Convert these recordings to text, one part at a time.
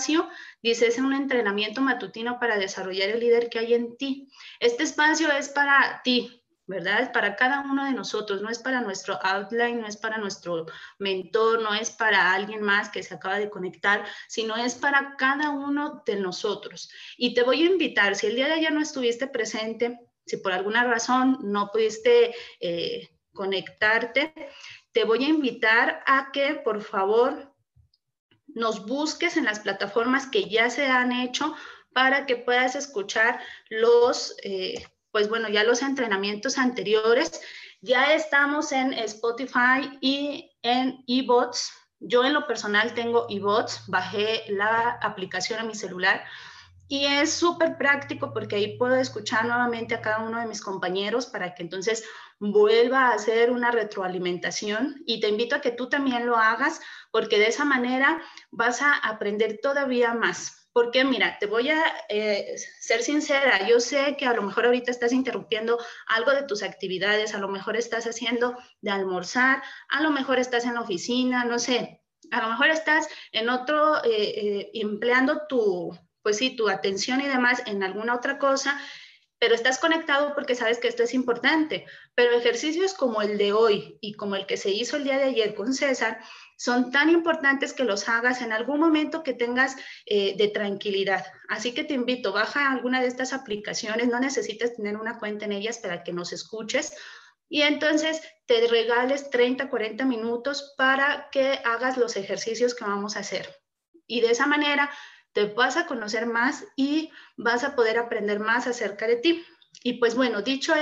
espacio dice es un entrenamiento matutino para desarrollar el líder que hay en ti. Este espacio es para ti, ¿verdad? Es para cada uno de nosotros, no es para nuestro outline, no es para nuestro mentor, no es para alguien más que se acaba de conectar, sino es para cada uno de nosotros. Y te voy a invitar, si el día de ayer no estuviste presente, si por alguna razón no pudiste eh, conectarte, te voy a invitar a que por favor nos busques en las plataformas que ya se han hecho para que puedas escuchar los... Eh, pues bueno, ya los entrenamientos anteriores, ya estamos en Spotify y en eBots. Yo en lo personal tengo eBots, bajé la aplicación a mi celular y es súper práctico porque ahí puedo escuchar nuevamente a cada uno de mis compañeros para que entonces vuelva a hacer una retroalimentación y te invito a que tú también lo hagas porque de esa manera vas a aprender todavía más. Porque mira, te voy a eh, ser sincera, yo sé que a lo mejor ahorita estás interrumpiendo algo de tus actividades, a lo mejor estás haciendo de almorzar, a lo mejor estás en la oficina, no sé, a lo mejor estás en otro, eh, eh, empleando tu, pues sí, tu atención y demás en alguna otra cosa, pero estás conectado porque sabes que esto es importante. Pero ejercicios como el de hoy y como el que se hizo el día de ayer con César, son tan importantes que los hagas en algún momento que tengas eh, de tranquilidad. Así que te invito, baja alguna de estas aplicaciones, no necesitas tener una cuenta en ellas para que nos escuches. Y entonces te regales 30, 40 minutos para que hagas los ejercicios que vamos a hacer. Y de esa manera te vas a conocer más y vas a poder aprender más acerca de ti. Y pues bueno, dicho,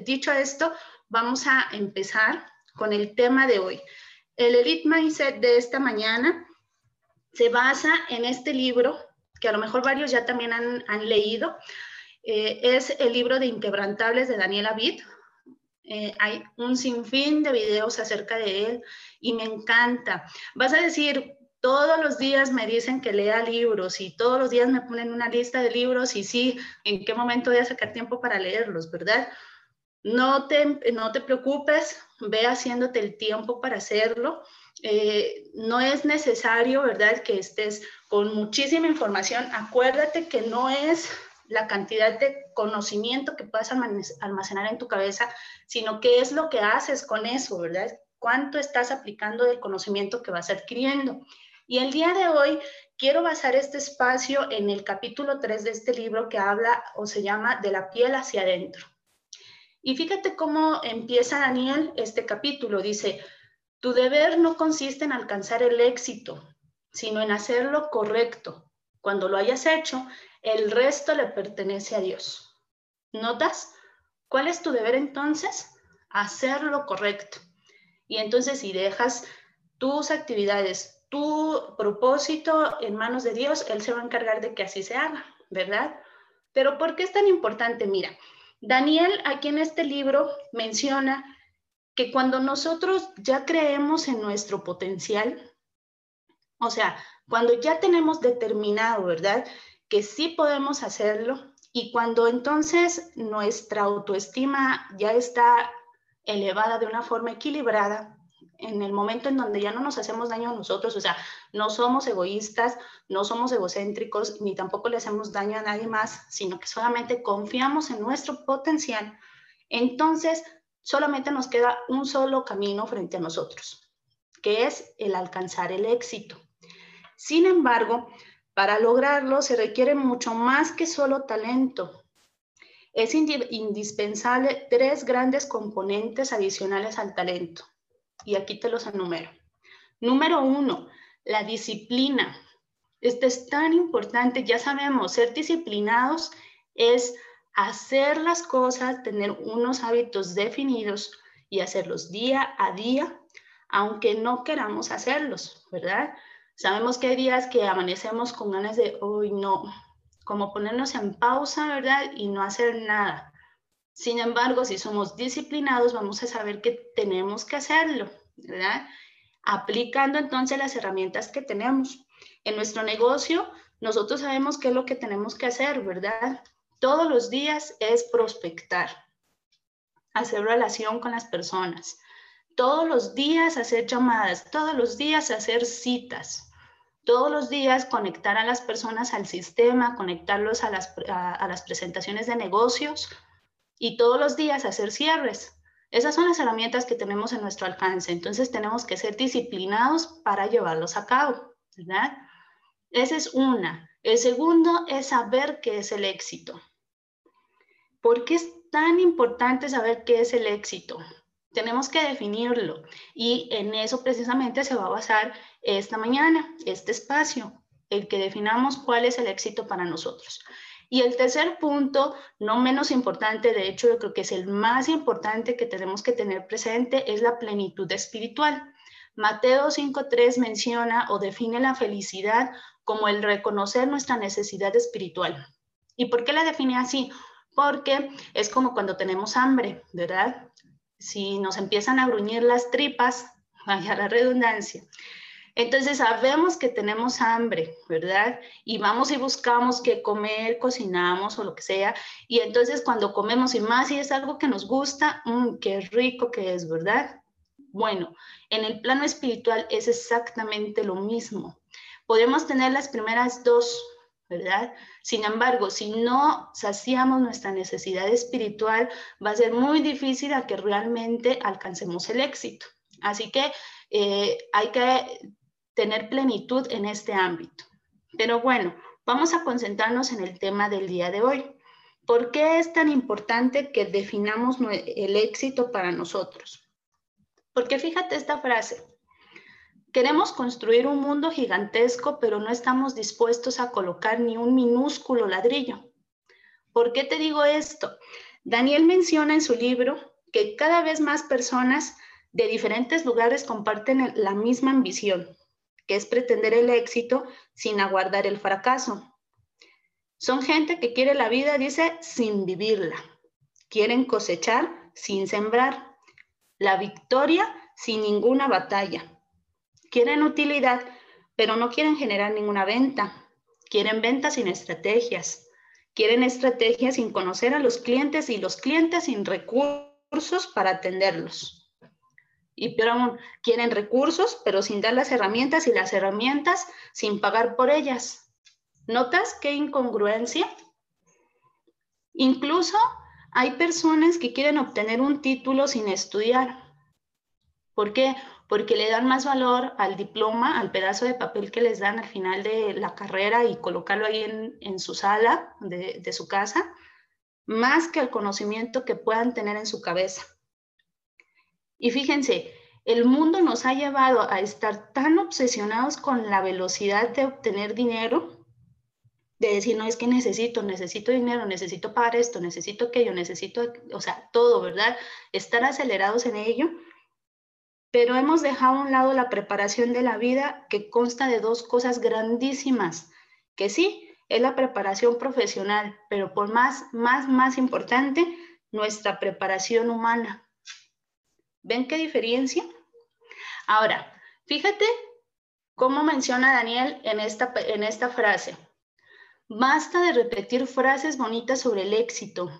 dicho esto, vamos a empezar con el tema de hoy. El Elite Mindset de esta mañana se basa en este libro, que a lo mejor varios ya también han, leído. Eh, es el libro de Inquebrantables de Daniela Vitt. Eh, hay un sinfín de videos acerca de él y me encanta. Vas a decir, todos los días me dicen que lea libros y todos los días me ponen una lista de libros y sí, ¿en qué momento voy a sacar tiempo para leerlos, verdad? No te, no te preocupes, ve haciéndote el tiempo para hacerlo. Eh, no es necesario, ¿verdad?, que estés con muchísima información. Acuérdate que no es la cantidad de conocimiento que puedas almacenar en tu cabeza, sino qué es lo que haces con eso, ¿verdad? ¿Cuánto estás aplicando del conocimiento que vas adquiriendo? Y el día de hoy quiero basar este espacio en el capítulo 3 de este libro que habla o se llama De la piel hacia adentro. Y fíjate cómo empieza Daniel este capítulo. Dice, tu deber no consiste en alcanzar el éxito, sino en hacer lo correcto. Cuando lo hayas hecho, el resto le pertenece a Dios. ¿Notas? ¿Cuál es tu deber entonces? Hacer lo correcto. Y entonces si dejas tus actividades, tu propósito en manos de Dios, Él se va a encargar de que así se haga, ¿verdad? Pero ¿por qué es tan importante? Mira, Daniel aquí en este libro menciona que cuando nosotros ya creemos en nuestro potencial, o sea, cuando ya tenemos determinado, ¿verdad? Que sí podemos hacerlo y cuando entonces nuestra autoestima ya está elevada de una forma equilibrada, en el momento en donde ya no nos hacemos daño a nosotros, o sea, no somos egoístas, no somos egocéntricos, ni tampoco le hacemos daño a nadie más, sino que solamente confiamos en nuestro potencial, entonces solamente nos queda un solo camino frente a nosotros, que es el alcanzar el éxito. Sin embargo, para lograrlo se requiere mucho más que solo talento. Es indispensable tres grandes componentes adicionales al talento y aquí te los enumero. Número uno, la disciplina. Este es tan importante, ya sabemos, ser disciplinados es hacer las cosas, tener unos hábitos definidos y hacerlos día a día, aunque no queramos hacerlos, ¿verdad? Sabemos que hay días que amanecemos con ganas de, hoy no, como ponernos en pausa, ¿verdad? Y no hacer nada. Sin embargo, si somos disciplinados, vamos a saber que tenemos que hacerlo, ¿verdad? Aplicando entonces las herramientas que tenemos. En nuestro negocio, nosotros sabemos qué es lo que tenemos que hacer, ¿verdad? Todos los días es prospectar, hacer relación con las personas, todos los días hacer llamadas, todos los días hacer citas, todos los días conectar a las personas al sistema, conectarlos a las, a las presentaciones de negocios y todos los días hacer cierres. Esas son las herramientas que tenemos en nuestro alcance. Entonces tenemos que ser disciplinados para llevarlos a cabo, ¿verdad? Esa es una. El segundo es saber qué es el éxito. ¿Por qué es tan importante saber qué es el éxito? Tenemos que definirlo y en eso precisamente se va a basar esta mañana, este espacio, el que definamos cuál es el éxito para nosotros. Y el tercer punto, no menos importante, de hecho yo creo que es el más importante que tenemos que tener presente, es la plenitud espiritual. Mateo 5.3 menciona o define la felicidad como el reconocer nuestra necesidad espiritual. ¿Y por qué la define así? Porque es como cuando tenemos hambre, ¿verdad? Si nos empiezan a gruñir las tripas, vaya la redundancia, entonces sabemos que tenemos hambre, ¿verdad? Y vamos y buscamos qué comer, cocinamos o lo que sea. Y entonces cuando comemos y más si es algo que nos gusta, mmm, qué rico que es, ¿verdad? Bueno, en el plano espiritual es exactamente lo mismo. Podemos tener las primeras dos, ¿verdad? Sin embargo, si no saciamos nuestra necesidad espiritual, va a ser muy difícil a que realmente alcancemos el éxito. Así que eh, hay que tener plenitud en este ámbito. Pero bueno, vamos a concentrarnos en el tema del día de hoy. ¿Por qué es tan importante que definamos el éxito para nosotros? Porque fíjate esta frase. Queremos construir un mundo gigantesco, pero no estamos dispuestos a colocar ni un minúsculo ladrillo. ¿Por qué te digo esto? Daniel menciona en su libro que cada vez más personas de diferentes lugares comparten la misma ambición, que es pretender el éxito sin aguardar el fracaso. Son gente que quiere la vida, dice, sin vivirla. Quieren cosechar sin sembrar. La victoria sin ninguna batalla. Quieren utilidad, pero no quieren generar ninguna venta. Quieren ventas sin estrategias. Quieren estrategias sin conocer a los clientes y los clientes sin recursos para atenderlos. Y peor quieren recursos, pero sin dar las herramientas y las herramientas sin pagar por ellas. ¿Notas qué incongruencia? Incluso hay personas que quieren obtener un título sin estudiar. ¿Por qué? Porque le dan más valor al diploma, al pedazo de papel que les dan al final de la carrera y colocarlo ahí en, su sala de, de su casa, más que al conocimiento que puedan tener en su cabeza. Y fíjense, el mundo nos ha llevado a estar tan obsesionados con la velocidad de obtener dinero, de decir, no, es que necesito, necesito dinero, necesito pagar esto, necesito aquello, necesito, o sea, todo, ¿verdad? Estar acelerados en ello, pero hemos dejado a un lado la preparación de la vida que consta de dos cosas grandísimas, que sí, es la preparación profesional, pero por más, más, más importante, nuestra preparación humana. ¿Ven qué diferencia? Ahora, fíjate cómo menciona Daniel en esta, en esta frase. Basta de repetir frases bonitas sobre el éxito.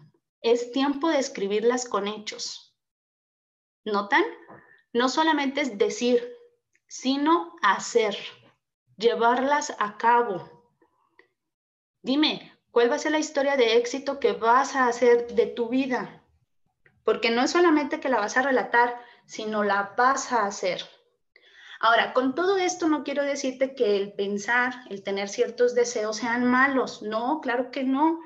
Es tiempo de escribirlas con hechos. ¿Notan? No solamente es decir, sino hacer, llevarlas a cabo. Dime, ¿cuál va a ser la historia de éxito que vas a hacer de tu vida? Porque no es solamente que la vas a relatar, sino la vas a hacer. Ahora, con todo esto no quiero decirte que el pensar, el tener ciertos deseos sean malos. No, claro que no.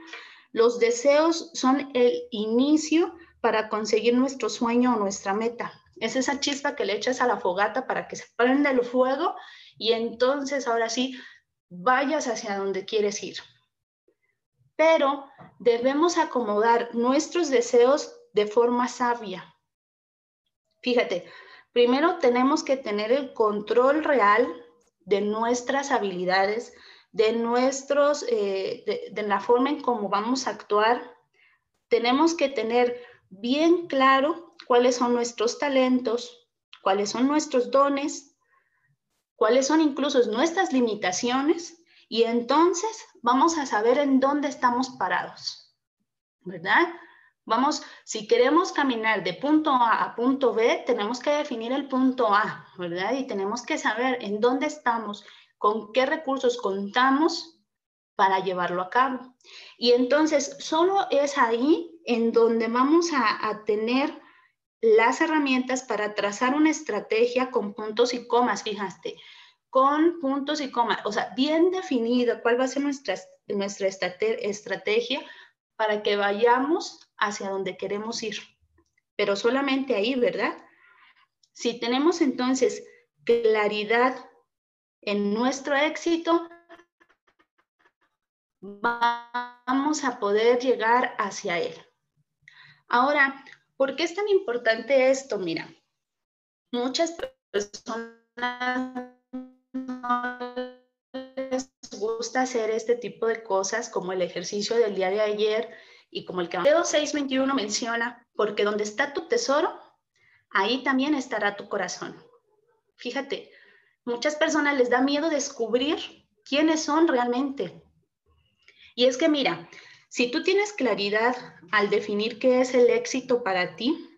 Los deseos son el inicio para conseguir nuestro sueño o nuestra meta. Es esa chispa que le echas a la fogata para que se prenda el fuego y entonces ahora sí vayas hacia donde quieres ir. Pero debemos acomodar nuestros deseos de forma sabia. Fíjate, primero tenemos que tener el control real de nuestras habilidades, de nuestros, eh, de, de la forma en cómo vamos a actuar. Tenemos que tener bien claro cuáles son nuestros talentos, cuáles son nuestros dones, cuáles son incluso nuestras limitaciones y entonces vamos a saber en dónde estamos parados, ¿verdad? Vamos, si queremos caminar de punto A a punto B, tenemos que definir el punto A, ¿verdad? Y tenemos que saber en dónde estamos, con qué recursos contamos para llevarlo a cabo. Y entonces, solo es ahí en donde vamos a, a tener las herramientas para trazar una estrategia con puntos y comas, fíjate, con puntos y comas, o sea, bien definido cuál va a ser nuestra, nuestra estrategia para que vayamos hacia donde queremos ir. Pero solamente ahí, ¿verdad? Si tenemos entonces claridad en nuestro éxito, vamos a poder llegar hacia él. Ahora, ¿por qué es tan importante esto? Mira, muchas personas no les gusta hacer este tipo de cosas como el ejercicio del día de ayer y como el Mateo 6:21 menciona, porque donde está tu tesoro, ahí también estará tu corazón. Fíjate, muchas personas les da miedo descubrir quiénes son realmente. Y es que mira, si tú tienes claridad al definir qué es el éxito para ti,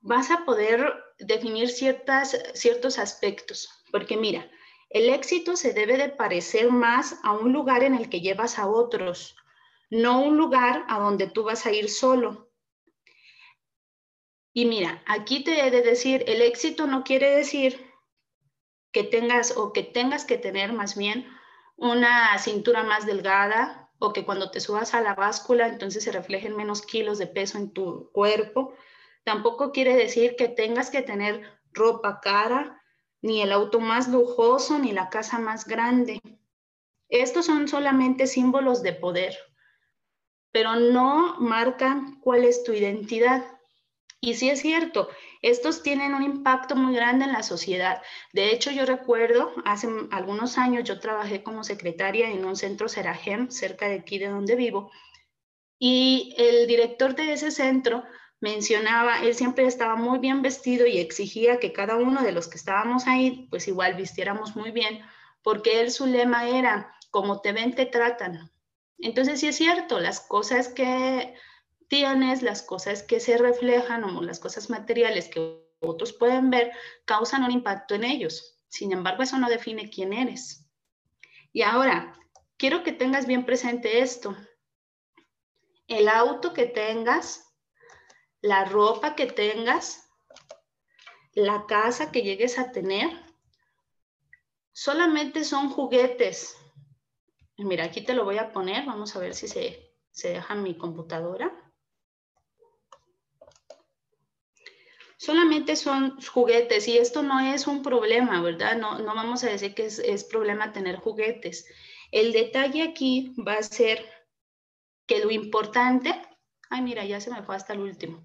vas a poder definir ciertas, ciertos aspectos. Porque mira, el éxito se debe de parecer más a un lugar en el que llevas a otros, no un lugar a donde tú vas a ir solo. Y mira, aquí te he de decir, el éxito no quiere decir que tengas o que tengas que tener más bien una cintura más delgada o que cuando te subas a la báscula entonces se reflejen menos kilos de peso en tu cuerpo. Tampoco quiere decir que tengas que tener ropa cara ni el auto más lujoso, ni la casa más grande. Estos son solamente símbolos de poder, pero no marcan cuál es tu identidad. Y sí es cierto, estos tienen un impacto muy grande en la sociedad. De hecho, yo recuerdo, hace algunos años yo trabajé como secretaria en un centro Serajem, cerca de aquí de donde vivo, y el director de ese centro mencionaba, él siempre estaba muy bien vestido y exigía que cada uno de los que estábamos ahí, pues igual vistiéramos muy bien, porque él su lema era, como te ven, te tratan. Entonces sí es cierto, las cosas que tienes, las cosas que se reflejan o las cosas materiales que otros pueden ver, causan un impacto en ellos. Sin embargo, eso no define quién eres. Y ahora, quiero que tengas bien presente esto. El auto que tengas la ropa que tengas, la casa que llegues a tener, solamente son juguetes. Mira, aquí te lo voy a poner, vamos a ver si se, deja en mi computadora. Solamente son juguetes y esto no es un problema, ¿verdad? No, no vamos a decir que es, es problema tener juguetes. El detalle aquí va a ser que lo importante, ay mira, ya se me fue hasta el último.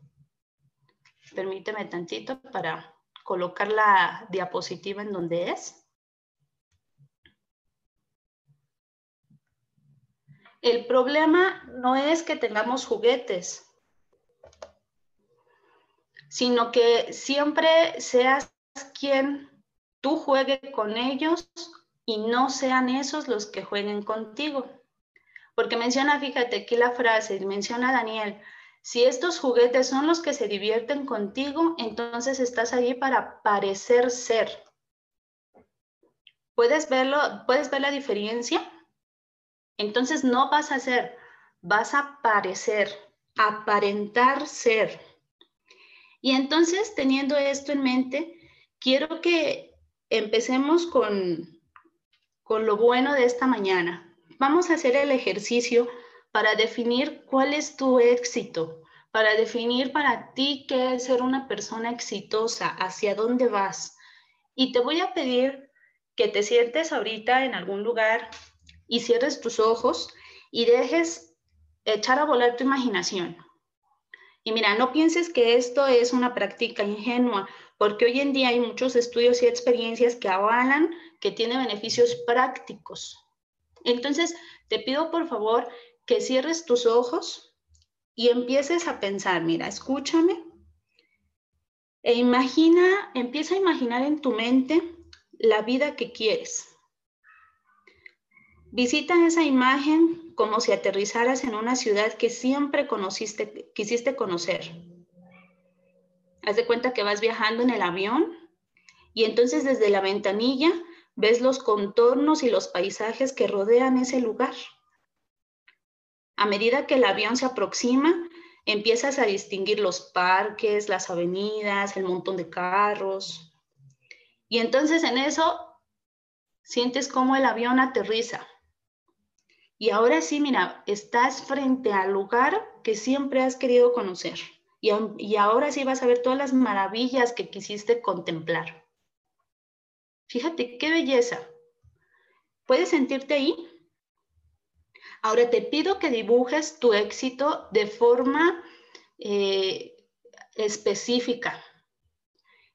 Permíteme tantito para colocar la diapositiva en donde es. El problema no es que tengamos juguetes, sino que siempre seas quien tú juegue con ellos y no sean esos los que jueguen contigo. Porque menciona, fíjate aquí la frase, menciona Daniel, si estos juguetes son los que se divierten contigo, entonces estás allí para parecer ser. ¿Puedes verlo? ¿Puedes ver la diferencia? Entonces no vas a ser, vas a parecer, aparentar ser. Y entonces, teniendo esto en mente, quiero que empecemos con, con lo bueno de esta mañana. Vamos a hacer el ejercicio para definir cuál es tu éxito, para definir para ti qué es ser una persona exitosa, hacia dónde vas. Y te voy a pedir que te sientes ahorita en algún lugar y cierres tus ojos y dejes echar a volar tu imaginación. Y mira, no pienses que esto es una práctica ingenua, porque hoy en día hay muchos estudios y experiencias que avalan que tiene beneficios prácticos. Entonces, te pido por favor que cierres tus ojos y empieces a pensar, mira, escúchame e imagina, empieza a imaginar en tu mente la vida que quieres. Visita esa imagen como si aterrizaras en una ciudad que siempre quisiste conocer. Haz de cuenta que vas viajando en el avión y entonces desde la ventanilla ves los contornos y los paisajes que rodean ese lugar. A medida que el avión se aproxima, empiezas a distinguir los parques, las avenidas, el montón de carros. Y entonces en eso sientes cómo el avión aterriza. Y ahora sí, mira, estás frente al lugar que siempre has querido conocer. Y, ahora sí vas a ver todas las maravillas que quisiste contemplar. Fíjate qué belleza. ¿Puedes sentirte ahí? Ahora te pido que dibujes tu éxito de forma eh, específica.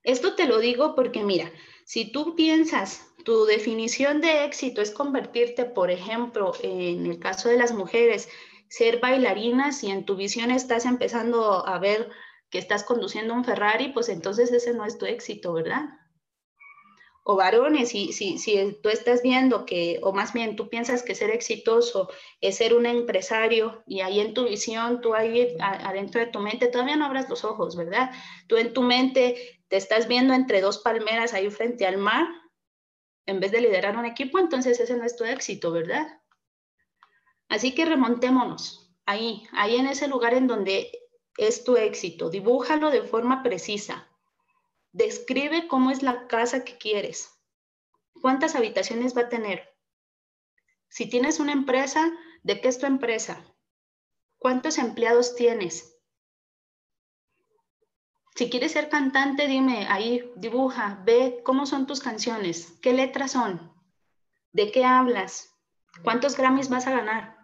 Esto te lo digo porque mira, si tú piensas, tu definición de éxito es convertirte, por ejemplo, en el caso de las mujeres, ser bailarinas y en tu visión estás empezando a ver que estás conduciendo un Ferrari, pues entonces ese no es tu éxito, ¿verdad? o varones, si, si, si tú estás viendo que, o más bien tú piensas que ser exitoso es ser un empresario y ahí en tu visión, tú ahí adentro de tu mente, todavía no abras los ojos, ¿verdad? Tú en tu mente te estás viendo entre dos palmeras ahí frente al mar, en vez de liderar un equipo, entonces ese no es tu éxito, ¿verdad? Así que remontémonos ahí, ahí en ese lugar en donde es tu éxito, dibújalo de forma precisa Describe cómo es la casa que quieres. ¿Cuántas habitaciones va a tener? Si tienes una empresa, ¿de qué es tu empresa? ¿Cuántos empleados tienes? Si quieres ser cantante, dime ahí, dibuja, ve cómo son tus canciones, qué letras son, de qué hablas, cuántos Grammys vas a ganar.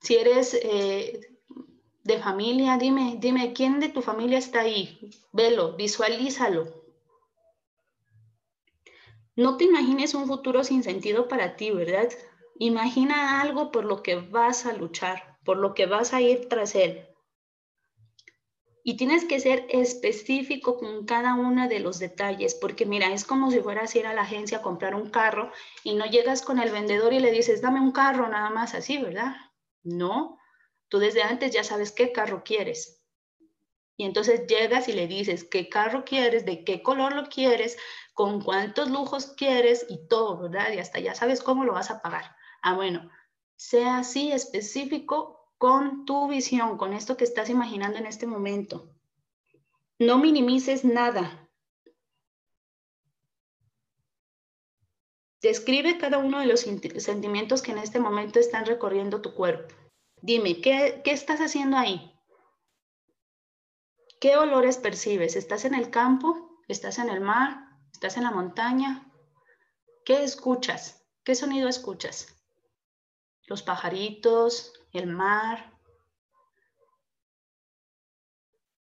Si eres eh, de familia, dime, dime, ¿quién de tu familia está ahí? Velo, visualízalo. No te imagines un futuro sin sentido para ti, ¿verdad? Imagina algo por lo que vas a luchar, por lo que vas a ir tras él. Y tienes que ser específico con cada uno de los detalles, porque mira, es como si fueras a ir a la agencia a comprar un carro y no llegas con el vendedor y le dices, dame un carro nada más así, ¿verdad? No, Tú desde antes ya sabes qué carro quieres. Y entonces llegas y le dices qué carro quieres, de qué color lo quieres, con cuántos lujos quieres y todo, ¿verdad? Y hasta ya sabes cómo lo vas a pagar. Ah, bueno, sea así específico con tu visión, con esto que estás imaginando en este momento. No minimices nada. Describe cada uno de los sentimientos que en este momento están recorriendo tu cuerpo. Dime, ¿qué, estás haciendo ahí? ¿Qué olores percibes? ¿Estás en el campo? ¿Estás en el mar? ¿Estás en la montaña? ¿Qué escuchas? ¿Qué sonido escuchas? Los pajaritos, el mar.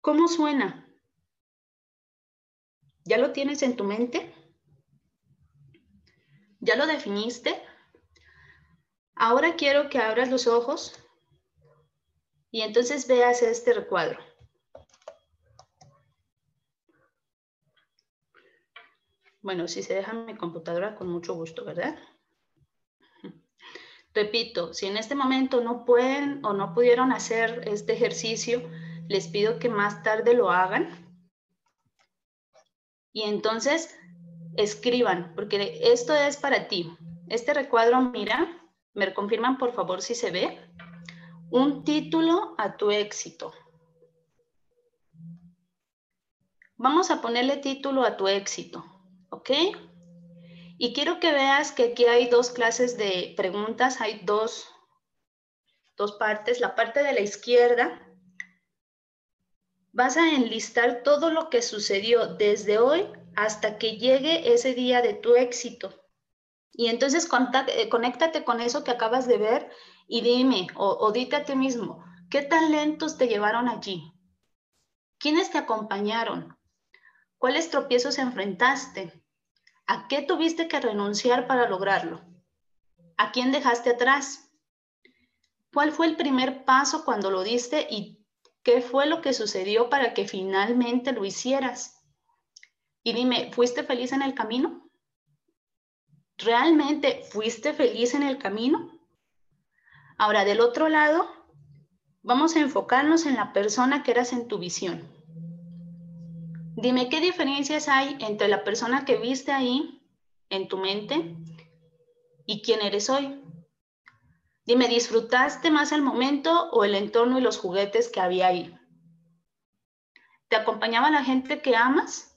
¿Cómo suena? ¿Ya lo tienes en tu mente? ¿Ya lo definiste? Ahora quiero que abras los ojos y entonces veas este recuadro. Bueno, si se deja mi computadora, con mucho gusto, ¿verdad? Repito, si en este momento no pueden o no pudieron hacer este ejercicio, les pido que más tarde lo hagan. Y entonces escriban, porque esto es para ti. Este recuadro, mira, me confirman por favor si se ve. Un título a tu éxito. Vamos a ponerle título a tu éxito, ¿ok? Y quiero que veas que aquí hay dos clases de preguntas, hay dos, dos partes. La parte de la izquierda, vas a enlistar todo lo que sucedió desde hoy hasta que llegue ese día de tu éxito. Y entonces eh, conéctate con eso que acabas de ver y dime o, o dite a ti mismo, ¿qué talentos te llevaron allí? ¿Quiénes te acompañaron? ¿Cuáles tropiezos enfrentaste? ¿A qué tuviste que renunciar para lograrlo? ¿A quién dejaste atrás? ¿Cuál fue el primer paso cuando lo diste y qué fue lo que sucedió para que finalmente lo hicieras? Y dime, ¿fuiste feliz en el camino? ¿Realmente fuiste feliz en el camino? Ahora, del otro lado, vamos a enfocarnos en la persona que eras en tu visión. Dime qué diferencias hay entre la persona que viste ahí en tu mente y quién eres hoy. Dime, ¿disfrutaste más el momento o el entorno y los juguetes que había ahí? ¿Te acompañaba la gente que amas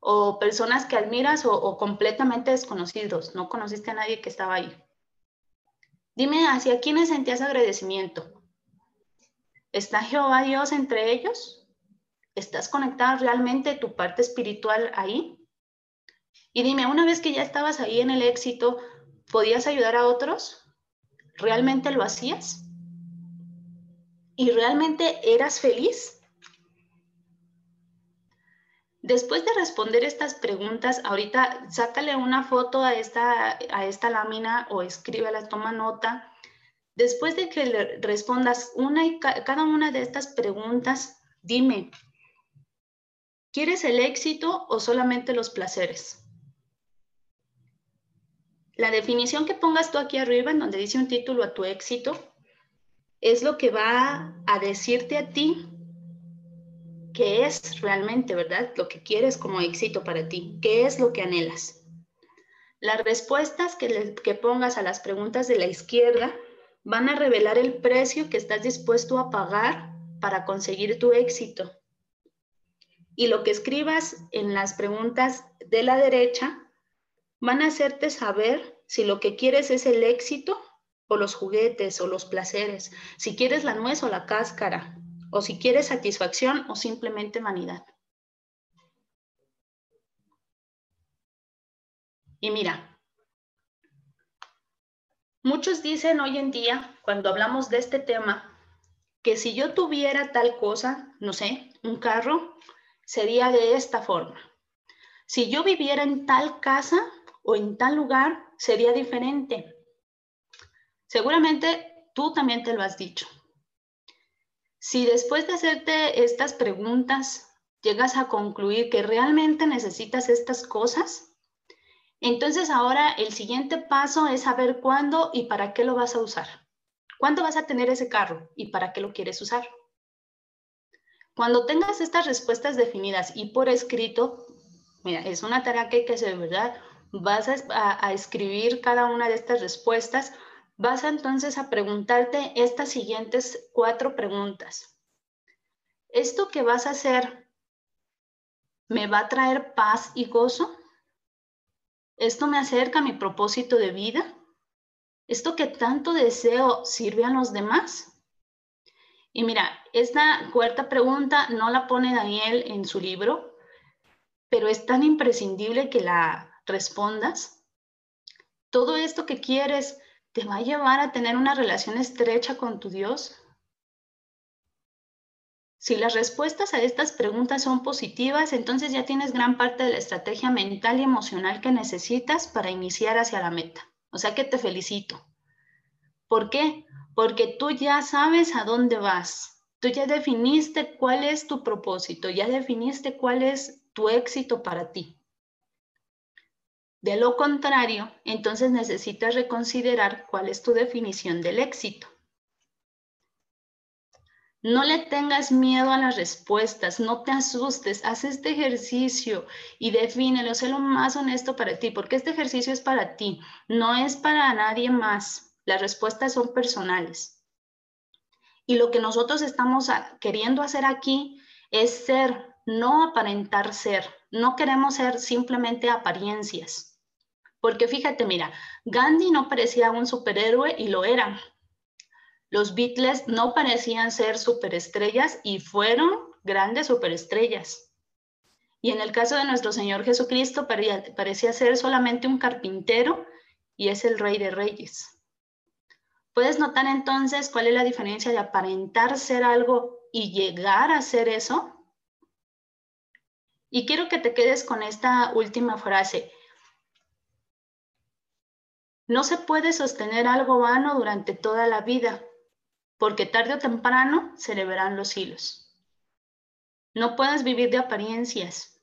o personas que admiras o, completamente desconocidos? No conociste a nadie que estaba ahí. Dime, ¿hacia quiénes sentías agradecimiento? ¿Está Jehová Dios entre ellos? ¿Estás conectado realmente tu parte espiritual ahí? Y dime, una vez que ya estabas ahí en el éxito, ¿podías ayudar a otros? ¿Realmente lo hacías? ¿Y realmente eras feliz? Después de responder estas preguntas, ahorita sácale una foto a esta, a esta lámina o escríbela, toma nota. Después de que le respondas una y cada una de estas preguntas, dime, ¿Quieres el éxito o solamente los placeres? La definición que pongas tú aquí arriba, en donde dice un título a tu éxito, es lo que va a decirte a ti qué es realmente, ¿verdad? Lo que quieres como éxito para ti, qué es lo que anhelas. Las respuestas que, que pongas a las preguntas de la izquierda van a revelar el precio que estás dispuesto a pagar para conseguir tu éxito y lo que escribas en las preguntas de la derecha van a hacerte saber si lo que quieres es el éxito o los juguetes o los placeres, si quieres la nuez o la cáscara, o si quieres satisfacción o simplemente vanidad. Y mira, muchos dicen hoy en día, cuando hablamos de este tema, que si yo tuviera tal cosa, no sé, un carro, sería de esta forma. Si yo viviera en tal casa o en tal lugar, sería diferente. Seguramente tú también te lo has dicho. Si después de hacerte estas preguntas llegas a concluir que realmente necesitas estas cosas, entonces ahora el siguiente paso es saber cuándo y para qué lo vas a usar. ¿Cuándo vas a tener ese carro y para qué lo quieres usar? Cuando tengas estas respuestas definidas y por escrito, mira, es una tarea que hay que hacer, ¿verdad? Vas a, escribir cada una de estas respuestas, vas entonces a preguntarte estas siguientes cuatro preguntas. ¿Esto que vas a hacer me va a traer paz y gozo? ¿Esto me acerca a mi propósito de vida? ¿Esto que tanto deseo sirve a los demás? Y mira, esta cuarta pregunta no la pone Daniel en su libro, pero es tan imprescindible que la respondas. ¿Todo esto que quieres te va a llevar a tener una relación estrecha con tu Dios? Si las respuestas a estas preguntas son positivas, entonces ya tienes gran parte de la estrategia mental y emocional que necesitas para iniciar hacia la meta. O sea que te felicito. ¿Por qué? Porque tú ya sabes a dónde vas, tú ya definiste cuál es tu propósito, ya definiste cuál es tu éxito para ti. De lo contrario, entonces necesitas reconsiderar cuál es tu definición del éxito. No le tengas miedo a las respuestas, no te asustes, haz este ejercicio y defínelo, sé lo más honesto para ti, porque este ejercicio es para ti, no es para nadie más. Las respuestas son personales. Y lo que nosotros estamos queriendo hacer aquí es ser, no aparentar ser. No queremos ser simplemente apariencias. Porque fíjate, mira, Gandhi no parecía un superhéroe y lo era. Los Beatles no parecían ser superestrellas y fueron grandes superestrellas. Y en el caso de nuestro Señor Jesucristo parecía ser solamente un carpintero y es el Rey de Reyes. Puedes notar entonces cuál es la diferencia de aparentar ser algo y llegar a ser eso. Y quiero que te quedes con esta última frase. No se puede sostener algo vano durante toda la vida, porque tarde o temprano se le verán los hilos. No puedes vivir de apariencias,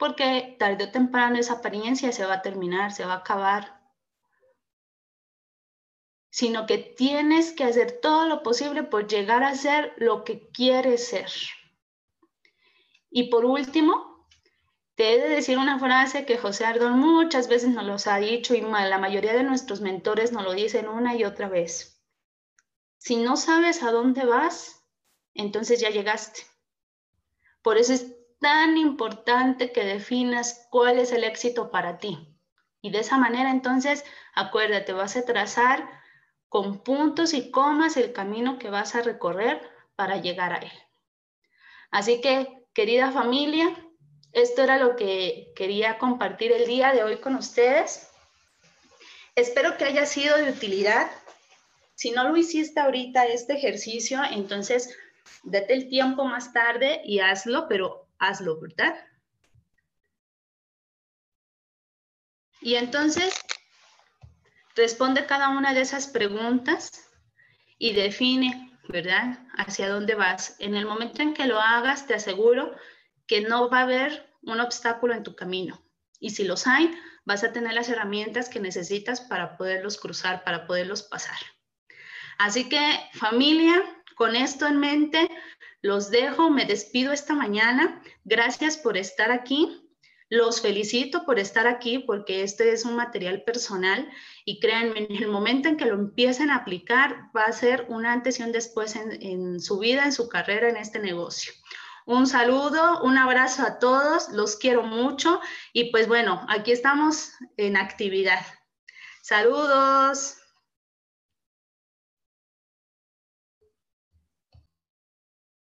porque tarde o temprano esa apariencia se va a terminar, se va a acabar sino que tienes que hacer todo lo posible por llegar a ser lo que quieres ser. Y por último, te he de decir una frase que José Ardón muchas veces nos los ha dicho y la mayoría de nuestros mentores nos lo dicen una y otra vez. Si no sabes a dónde vas, entonces ya llegaste. Por eso es tan importante que definas cuál es el éxito para ti. Y de esa manera, entonces, acuérdate, vas a trazar con puntos y comas el camino que vas a recorrer para llegar a él. Así que, querida familia, esto era lo que quería compartir el día de hoy con ustedes. Espero que haya sido de utilidad. Si no lo hiciste ahorita este ejercicio, entonces date el tiempo más tarde y hazlo, pero hazlo, ¿verdad? Y entonces, responde cada una de esas preguntas y define, ¿verdad? Hacia dónde vas. En el momento en que lo hagas, te aseguro que no va a haber un obstáculo en tu camino. Y si los hay, vas a tener las herramientas que necesitas para poderlos cruzar, para poderlos pasar. Así que familia, con esto en mente, los dejo, me despido esta mañana. Gracias por estar aquí. Los felicito por estar aquí porque este es un material personal y créanme, en el momento en que lo empiecen a aplicar va a ser un antes y un después en, en su vida, en su carrera, en este negocio. Un saludo, un abrazo a todos, los quiero mucho y pues bueno, aquí estamos en actividad. Saludos.